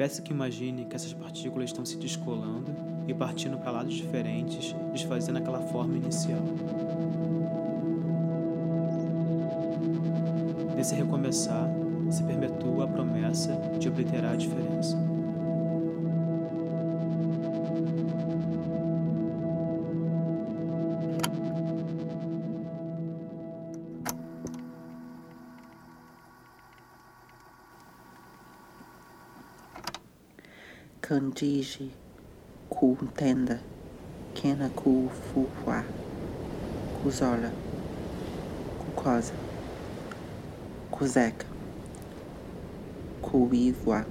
Peço que imagine que essas partículas estão se descolando e partindo para lados diferentes, desfazendo aquela forma inicial. Nesse recomeçar, se perpetua a promessa de obliterar a diferença. Candige, Kuntenda, Kena Kufuwa, Kuzola, Kukosa, Kuzeka, Kuivwa,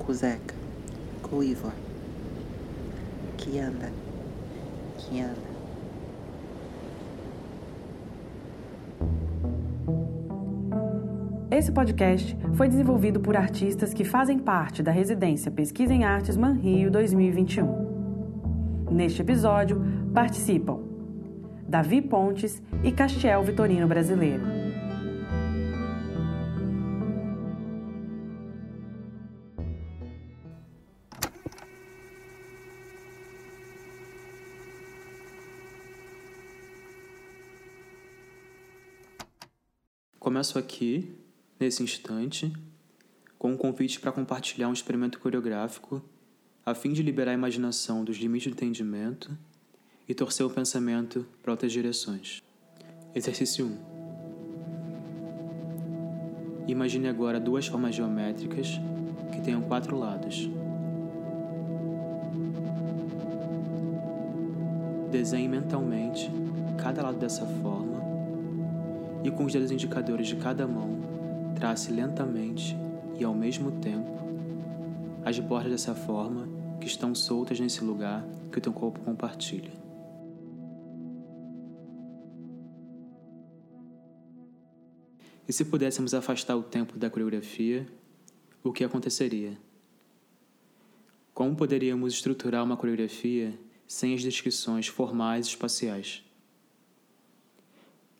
Kuzeka, Kuivwa, Kianda, Kianda. Esse podcast foi desenvolvido por artistas que fazem parte da residência Pesquisa em Artes Manrio 2021. Neste episódio participam Davi Pontes e Castiel Vitorino Brasileiro. Começo aqui nesse instante, com um convite para compartilhar um experimento coreográfico a fim de liberar a imaginação dos limites do entendimento e torcer o pensamento para outras direções. Exercício 1. Imagine agora duas formas geométricas que tenham quatro lados. Desenhe mentalmente cada lado dessa forma e com os dedos indicadores de cada mão trace lentamente e ao mesmo tempo as bordas dessa forma que estão soltas nesse lugar que o teu corpo compartilha. E se pudéssemos afastar o tempo da coreografia, o que aconteceria? Como poderíamos estruturar uma coreografia sem as descrições formais e espaciais?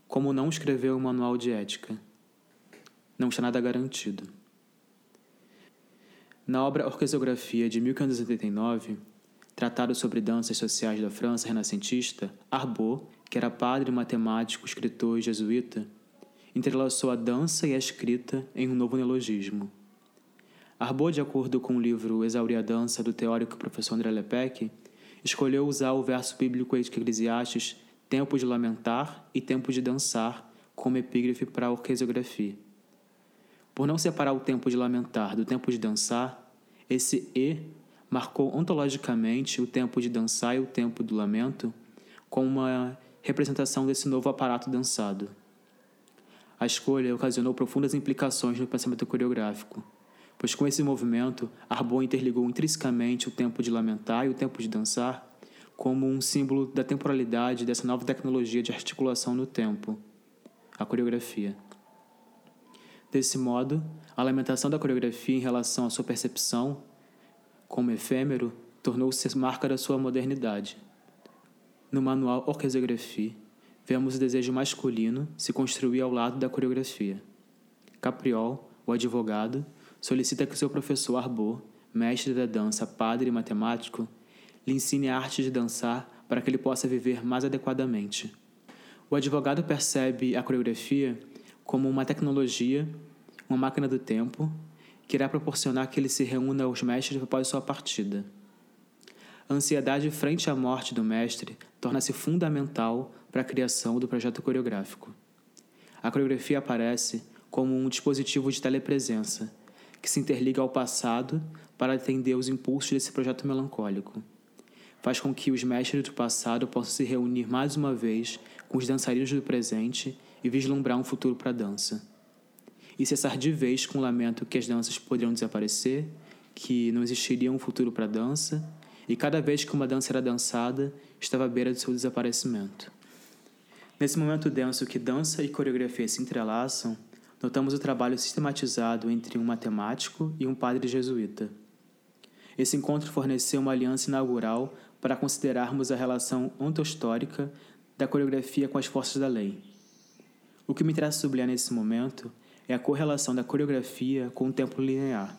Como não escrever um manual de ética? Não está nada garantido. Na obra Orquesografia de 1589, tratado sobre danças sociais da França renascentista, Arbot, que era padre, matemático, escritor e jesuíta, entrelaçou a dança e a escrita em um novo neologismo. Arbot, de acordo com o livro Exaurir a Dança do teórico professor André Lepec, escolheu usar o verso bíblico Eclesiastes tempo de lamentar e tempo de dançar como epígrafe para a orquesografia. Por não separar o tempo de lamentar do tempo de dançar, esse E marcou ontologicamente o tempo de dançar e o tempo do lamento como uma representação desse novo aparato dançado. A escolha ocasionou profundas implicações no pensamento coreográfico, pois com esse movimento, Arbon interligou intrinsecamente o tempo de lamentar e o tempo de dançar como um símbolo da temporalidade dessa nova tecnologia de articulação no tempo, a coreografia. Desse modo, a lamentação da coreografia em relação à sua percepção como efêmero tornou-se marca da sua modernidade. No manual Orquesografia, vemos o desejo masculino se construir ao lado da coreografia. Capriol, o advogado, solicita que seu professor Arbor, mestre da dança, padre e matemático, lhe ensine a arte de dançar para que ele possa viver mais adequadamente. O advogado percebe a coreografia como uma tecnologia, uma máquina do tempo, que irá proporcionar que ele se reúna aos mestres após sua partida. A ansiedade frente à morte do mestre torna-se fundamental para a criação do projeto coreográfico. A coreografia aparece como um dispositivo de telepresença que se interliga ao passado para atender os impulsos desse projeto melancólico. Faz com que os mestres do passado possam se reunir mais uma vez com os dançarinos do presente e vislumbrar um futuro para a dança. E cessar de vez com o lamento que as danças poderiam desaparecer, que não existiria um futuro para a dança, e cada vez que uma dança era dançada, estava à beira do seu desaparecimento. Nesse momento denso que dança e coreografia se entrelaçam, notamos o trabalho sistematizado entre um matemático e um padre jesuíta. Esse encontro forneceu uma aliança inaugural para considerarmos a relação ontohistórica da coreografia com as forças da lei. O que me interessa sublinhar nesse momento é a correlação da coreografia com o tempo linear.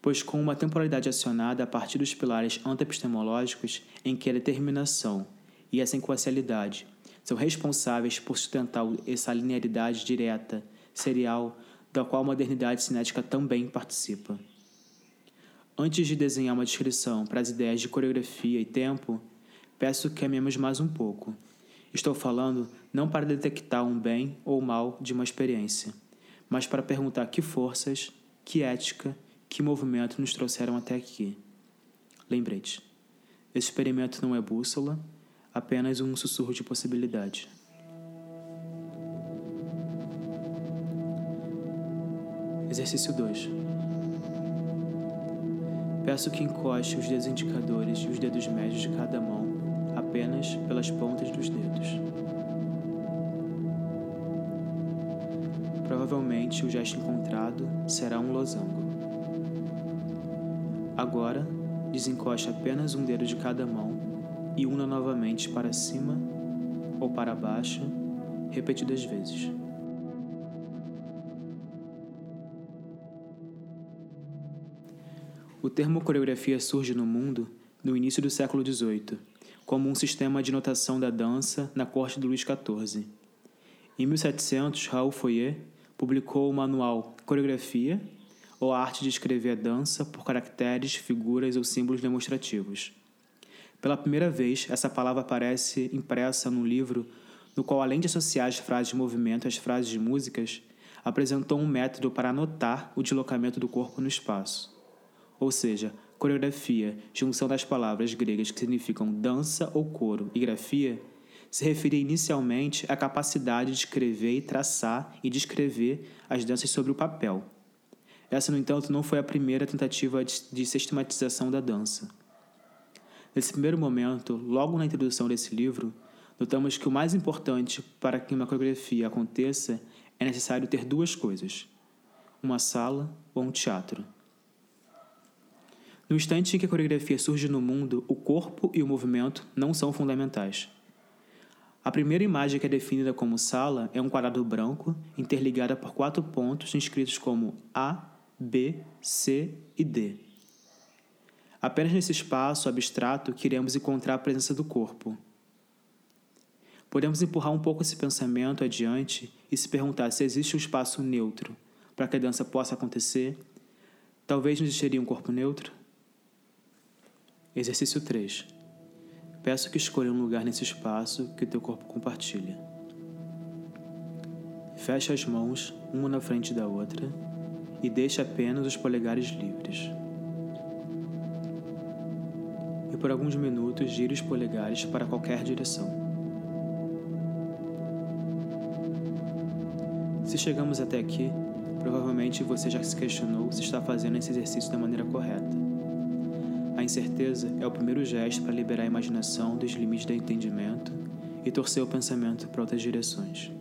pois com uma temporalidade acionada a partir dos pilares antepistemológicos em que a determinação e a sequencialidade são responsáveis por sustentar essa linearidade direta, serial, da qual a modernidade cinética também participa. Antes de desenhar uma descrição para as ideias de coreografia e tempo, peço que amemos mais um pouco. Estou falando não para detectar um bem ou mal de uma experiência, mas para perguntar que forças, que ética, que movimento nos trouxeram até aqui. Lembrete, esse experimento não é bússola, apenas um sussurro de possibilidade. Exercício 2. Peço que encoste os dedos indicadores e os dedos médios de cada mão apenas pelas pontas dos dedos. Provavelmente o gesto encontrado será um losango. Agora, desencoste apenas um dedo de cada mão e una novamente para cima ou para baixo, repetidas vezes. O termo coreografia surge no mundo no início do século XVIII, como um sistema de notação da dança na corte do Luís XIV. Em 1700, Raoul Foyer publicou o manual Coreografia, ou a arte de escrever a dança por caracteres, figuras ou símbolos demonstrativos. Pela primeira vez, essa palavra aparece impressa num livro no qual, além de associar as frases de movimento às frases de músicas, apresentou um método para anotar o deslocamento do corpo no espaço ou seja, coreografia, junção das palavras gregas que significam dança ou coro e grafia, se referia inicialmente à capacidade de escrever e traçar e descrever as danças sobre o papel. Essa, no entanto, não foi a primeira tentativa de sistematização da dança. Nesse primeiro momento, logo na introdução desse livro, notamos que o mais importante para que uma coreografia aconteça é necessário ter duas coisas: uma sala ou um teatro. No instante em que a coreografia surge no mundo, o corpo e o movimento não são fundamentais. A primeira imagem que é definida como sala é um quadrado branco interligada por quatro pontos inscritos como A, B, C e D. Apenas nesse espaço abstrato que iremos encontrar a presença do corpo. Podemos empurrar um pouco esse pensamento adiante e se perguntar se existe um espaço neutro para que a dança possa acontecer. Talvez não existiria um corpo neutro? Exercício 3. Peço que escolha um lugar nesse espaço que o teu corpo compartilha. Feche as mãos, uma na frente da outra, e deixe apenas os polegares livres. E por alguns minutos gire os polegares para qualquer direção. Se chegamos até aqui, provavelmente você já se questionou se está fazendo esse exercício da maneira correta. Incerteza é o primeiro gesto para liberar a imaginação dos limites do entendimento e torcer o pensamento para outras direções.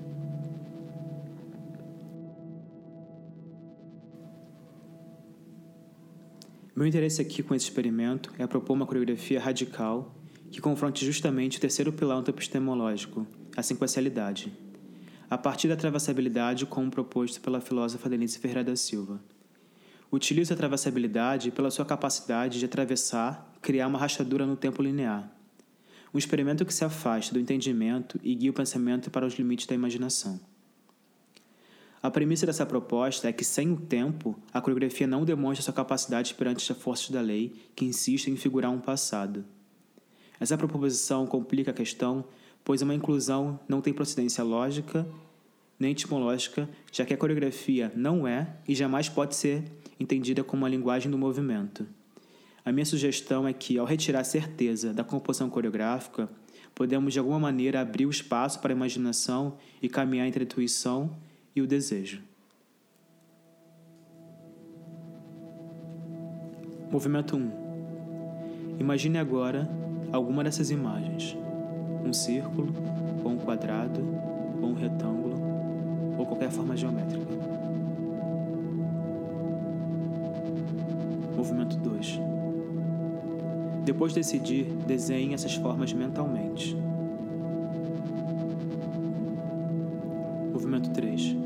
Meu interesse aqui com esse experimento é propor uma coreografia radical que confronte justamente o terceiro pilar epistemológico, a sequencialidade, a partir da atravessabilidade como proposto pela filósofa Denise Ferreira da Silva. Utiliza a atravessabilidade pela sua capacidade de atravessar, criar uma rachadura no tempo linear. Um experimento que se afasta do entendimento e guia o pensamento para os limites da imaginação. A premissa dessa proposta é que, sem o tempo, a coreografia não demonstra sua capacidade perante as forças da lei que insistem em figurar um passado. Essa proposição complica a questão, pois uma inclusão não tem procedência lógica nem etimológica, já que a coreografia não é e jamais pode ser entendida como a linguagem do movimento. A minha sugestão é que, ao retirar a certeza da composição coreográfica, podemos de alguma maneira abrir o espaço para a imaginação e caminhar entre a intuição e o desejo. Movimento 1. Imagine agora alguma dessas imagens: um círculo, ou um quadrado, ou um retângulo, ou qualquer forma geométrica. movimento 2. Depois de decidir, desenhe essas formas mentalmente. Movimento 3.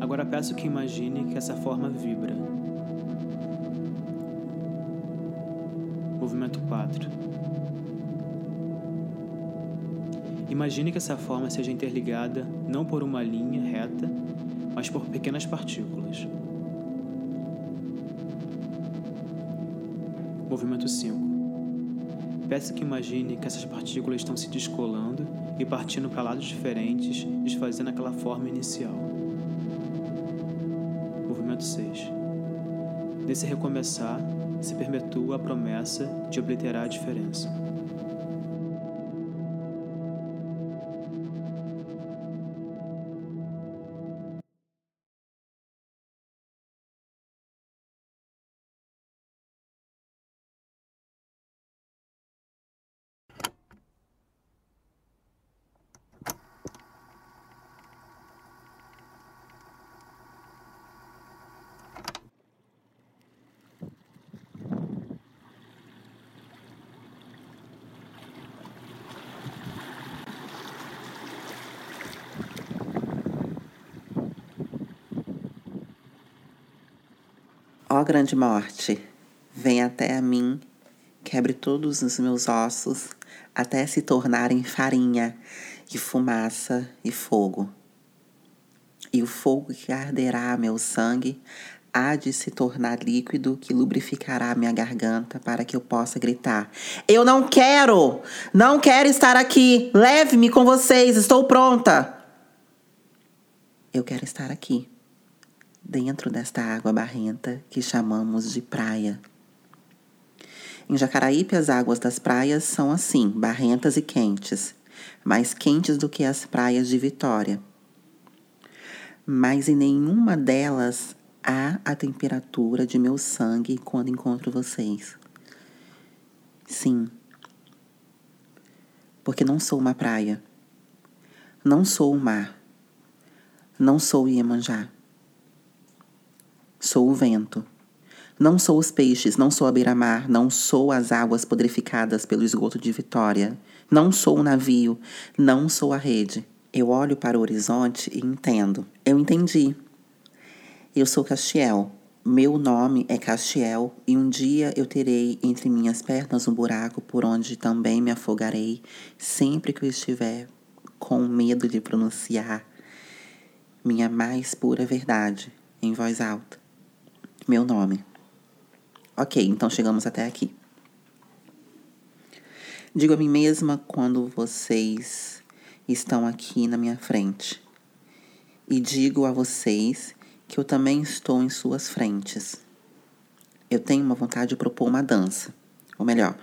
Agora peço que imagine que essa forma vibra. Movimento 4. Imagine que essa forma seja interligada não por uma linha reta, mas por pequenas partículas. Movimento 5. Peço que imagine que essas partículas estão se descolando e partindo para lados diferentes, desfazendo aquela forma inicial. Movimento 6. Nesse recomeçar, se perpetua a promessa de obliterar a diferença. Ó grande morte, vem até a mim, quebre todos os meus ossos, até se tornarem farinha, e fumaça e fogo. E o fogo que arderá meu sangue há de se tornar líquido que lubrificará minha garganta para que eu possa gritar: Eu não quero! Não quero estar aqui! Leve-me com vocês, estou pronta! Eu quero estar aqui dentro desta água barrenta que chamamos de praia. Em Jacaraípe, as águas das praias são assim, barrentas e quentes, mais quentes do que as praias de Vitória. Mas em nenhuma delas há a temperatura de meu sangue quando encontro vocês. Sim, porque não sou uma praia, não sou o mar, não sou Iemanjá. Sou o vento. Não sou os peixes, não sou a beira-mar, não sou as águas podrificadas pelo esgoto de Vitória, não sou o navio, não sou a rede. Eu olho para o horizonte e entendo. Eu entendi. Eu sou Castiel. Meu nome é Castiel e um dia eu terei entre minhas pernas um buraco por onde também me afogarei sempre que eu estiver com medo de pronunciar minha mais pura verdade em voz alta meu nome. Ok, então chegamos até aqui. Digo a mim mesma quando vocês estão aqui na minha frente. E digo a vocês que eu também estou em suas frentes. Eu tenho uma vontade de propor uma dança, ou melhor,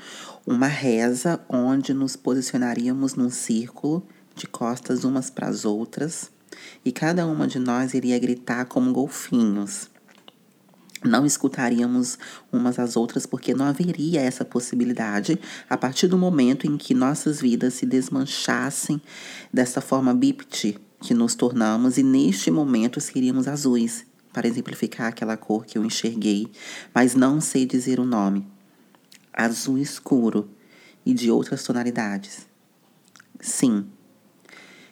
uma reza onde nos posicionaríamos num círculo de costas umas para as outras e cada uma de nós iria gritar como golfinhos não escutaríamos umas às outras porque não haveria essa possibilidade a partir do momento em que nossas vidas se desmanchassem dessa forma bipt que nos tornamos e neste momento seríamos azuis, para exemplificar aquela cor que eu enxerguei, mas não sei dizer o nome. Azul escuro e de outras tonalidades. Sim,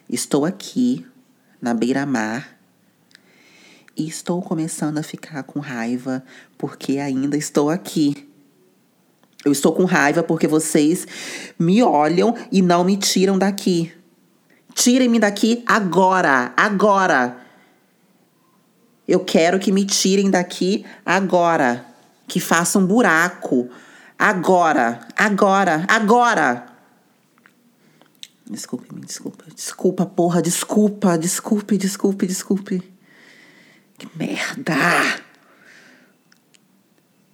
estou aqui na beira-mar e estou começando a ficar com raiva porque ainda estou aqui. Eu estou com raiva porque vocês me olham e não me tiram daqui. Tirem-me daqui agora, agora. Eu quero que me tirem daqui agora. Que façam buraco. Agora, agora, agora. Desculpe, me desculpa. Desculpa, porra, desculpa, desculpe, desculpe, desculpe. Que merda!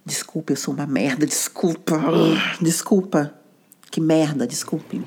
Desculpa, eu sou uma merda, desculpa. Desculpa. Que merda, desculpe.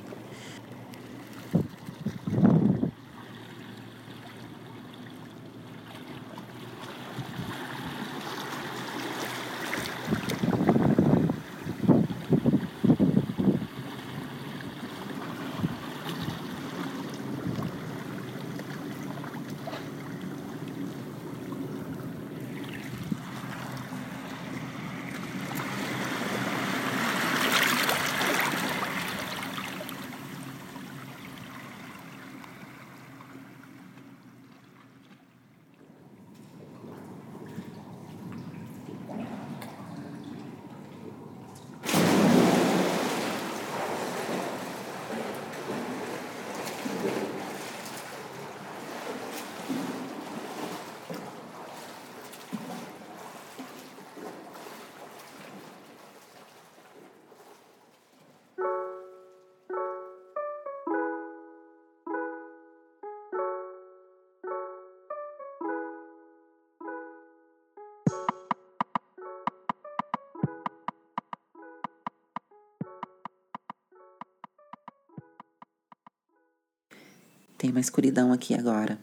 Tem uma escuridão aqui agora,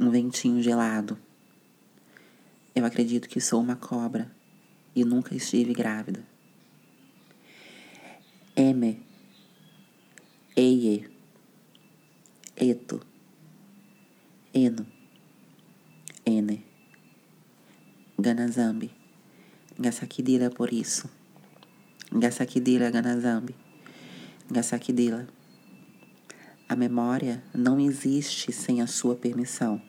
um ventinho gelado. Eu acredito que sou uma cobra e nunca estive grávida. Eme, Eie, Eto, Eno, Ene, Ganazambi, Gasakidila por isso. Gasakidila Ganazambi, Gasakidila. A memória não existe sem a sua permissão.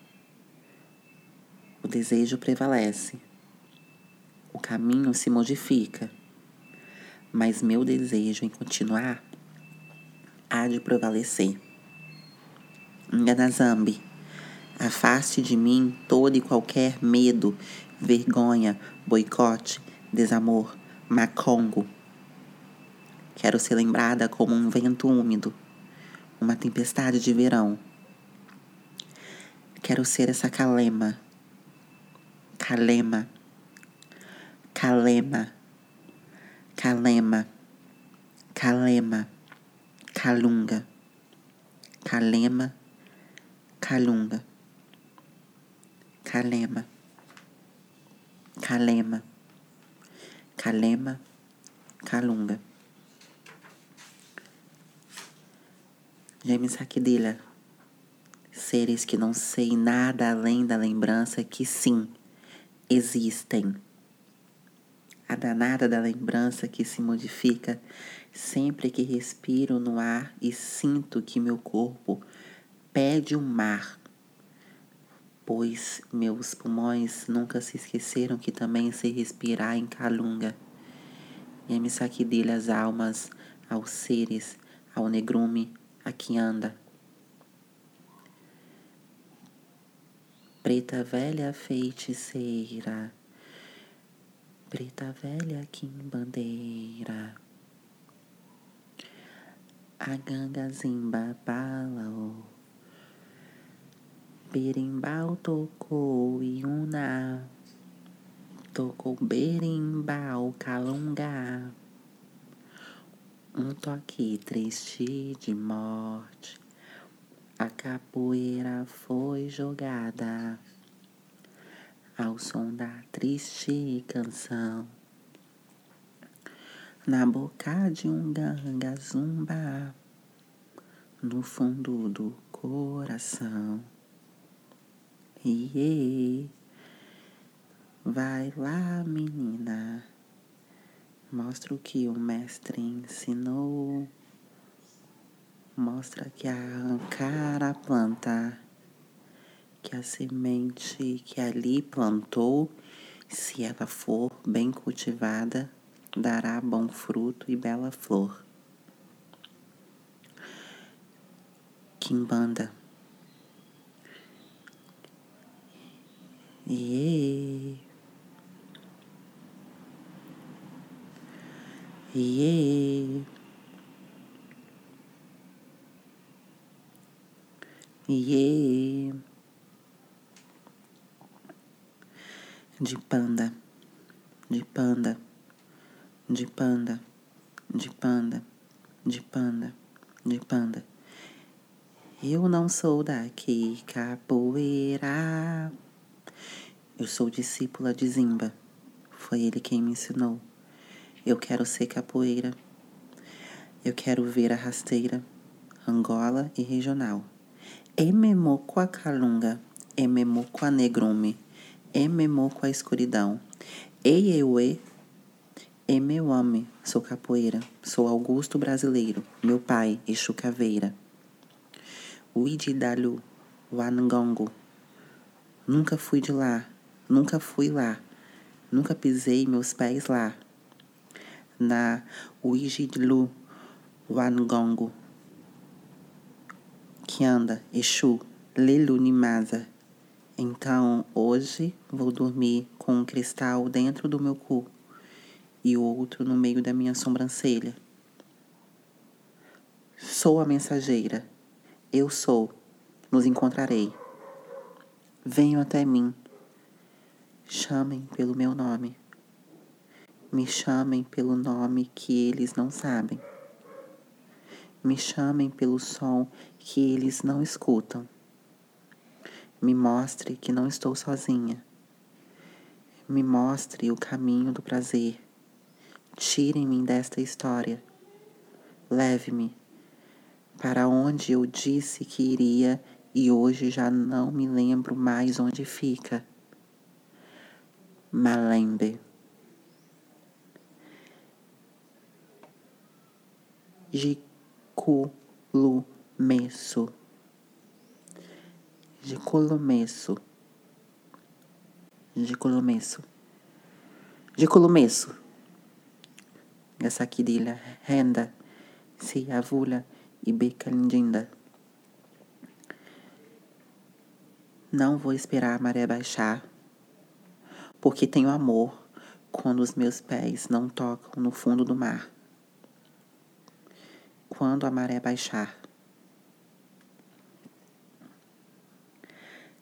O desejo prevalece. O caminho se modifica. Mas meu desejo em continuar há de prevalecer. Nganazambi, afaste de mim todo e qualquer medo, vergonha, boicote, desamor, macongo. Quero ser lembrada como um vento úmido uma tempestade de verão. Quero ser essa calema, calema, calema, calema, calema, calunga, calema, calunga, calema, calema, calema, calunga. James Hakdila. Seres que não sei nada além da lembrança que sim, existem. A danada da lembrança que se modifica sempre que respiro no ar e sinto que meu corpo pede o um mar, pois meus pulmões nunca se esqueceram que também sei respirar em calunga. E me as almas aos seres, ao negrume, aqui anda. Preta velha feiticeira, preta velha bandeira, a ganga zimba balao, berimbau tocou iuna, tocou berimbau calunga um toque triste de morte. A capoeira foi jogada ao som da triste canção. Na boca de um ganga zumba, no fundo do coração. Iê, vai lá, menina. Mostra o que o mestre ensinou. Mostra que arrancar a planta, que a semente que ali plantou, se ela for bem cultivada, dará bom fruto e bela flor. Kimbanda. Yeah. Yeah. Yeah. De panda, de panda, de panda, de panda, de panda, de panda. Eu não sou daqui, capoeira. Eu sou discípula de Zimba. Foi ele quem me ensinou. Eu quero ser capoeira. Eu quero ver a rasteira, Angola e regional. Ememoco calunga, ememoco negrume, ememoco a escuridão. Ei, euê, e meu homem, sou capoeira, sou Augusto brasileiro, meu pai, Exu Caveira. Uididalu, Wangongo. Nunca fui de lá, nunca fui lá, nunca pisei meus pés lá na Uijidlu Wangongo, que anda Exu Lelunimasa. Então, hoje vou dormir com um cristal dentro do meu cu e outro no meio da minha sobrancelha. Sou a mensageira. Eu sou. Nos encontrarei. Venham até mim. Chamem pelo meu nome me chamem pelo nome que eles não sabem. Me chamem pelo som que eles não escutam. Me mostre que não estou sozinha. Me mostre o caminho do prazer. Tirem-me desta história. Leve-me para onde eu disse que iria e hoje já não me lembro mais onde fica. Malembe. Jiculumesso. Jiculumesso. Jiculumesso. Jiculumesso. Essa querida renda se avula e beca lindinda. Não vou esperar a maré baixar, porque tenho amor quando os meus pés não tocam no fundo do mar. Quando a maré baixar.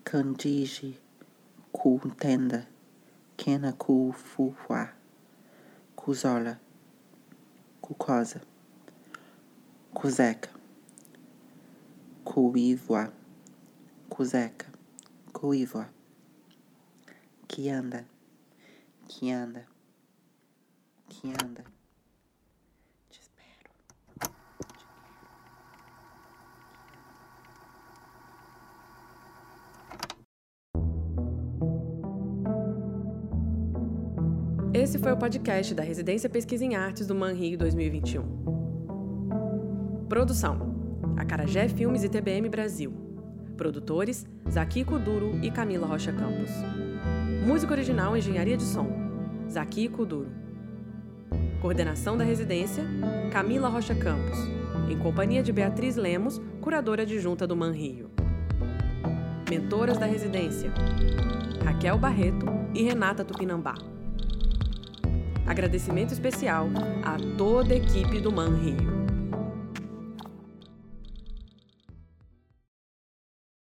Candige cu tenda, quena cu fufuá, cuzola, cucosa, cuzeca, cuivoa, cuzeca, cuivoa, que anda, que anda, que anda. Esse foi o podcast da Residência Pesquisa em Artes do Manrio 2021. Produção: Acarajé Filmes e TBM Brasil. Produtores: Zaki Kuduro e Camila Rocha Campos. Música original Engenharia de Som: Zaki Kuduro. Coordenação da residência: Camila Rocha Campos, em companhia de Beatriz Lemos, curadora adjunta do Manrio. Mentoras da residência: Raquel Barreto e Renata Tupinambá. Agradecimento especial a toda a equipe do Man Rio.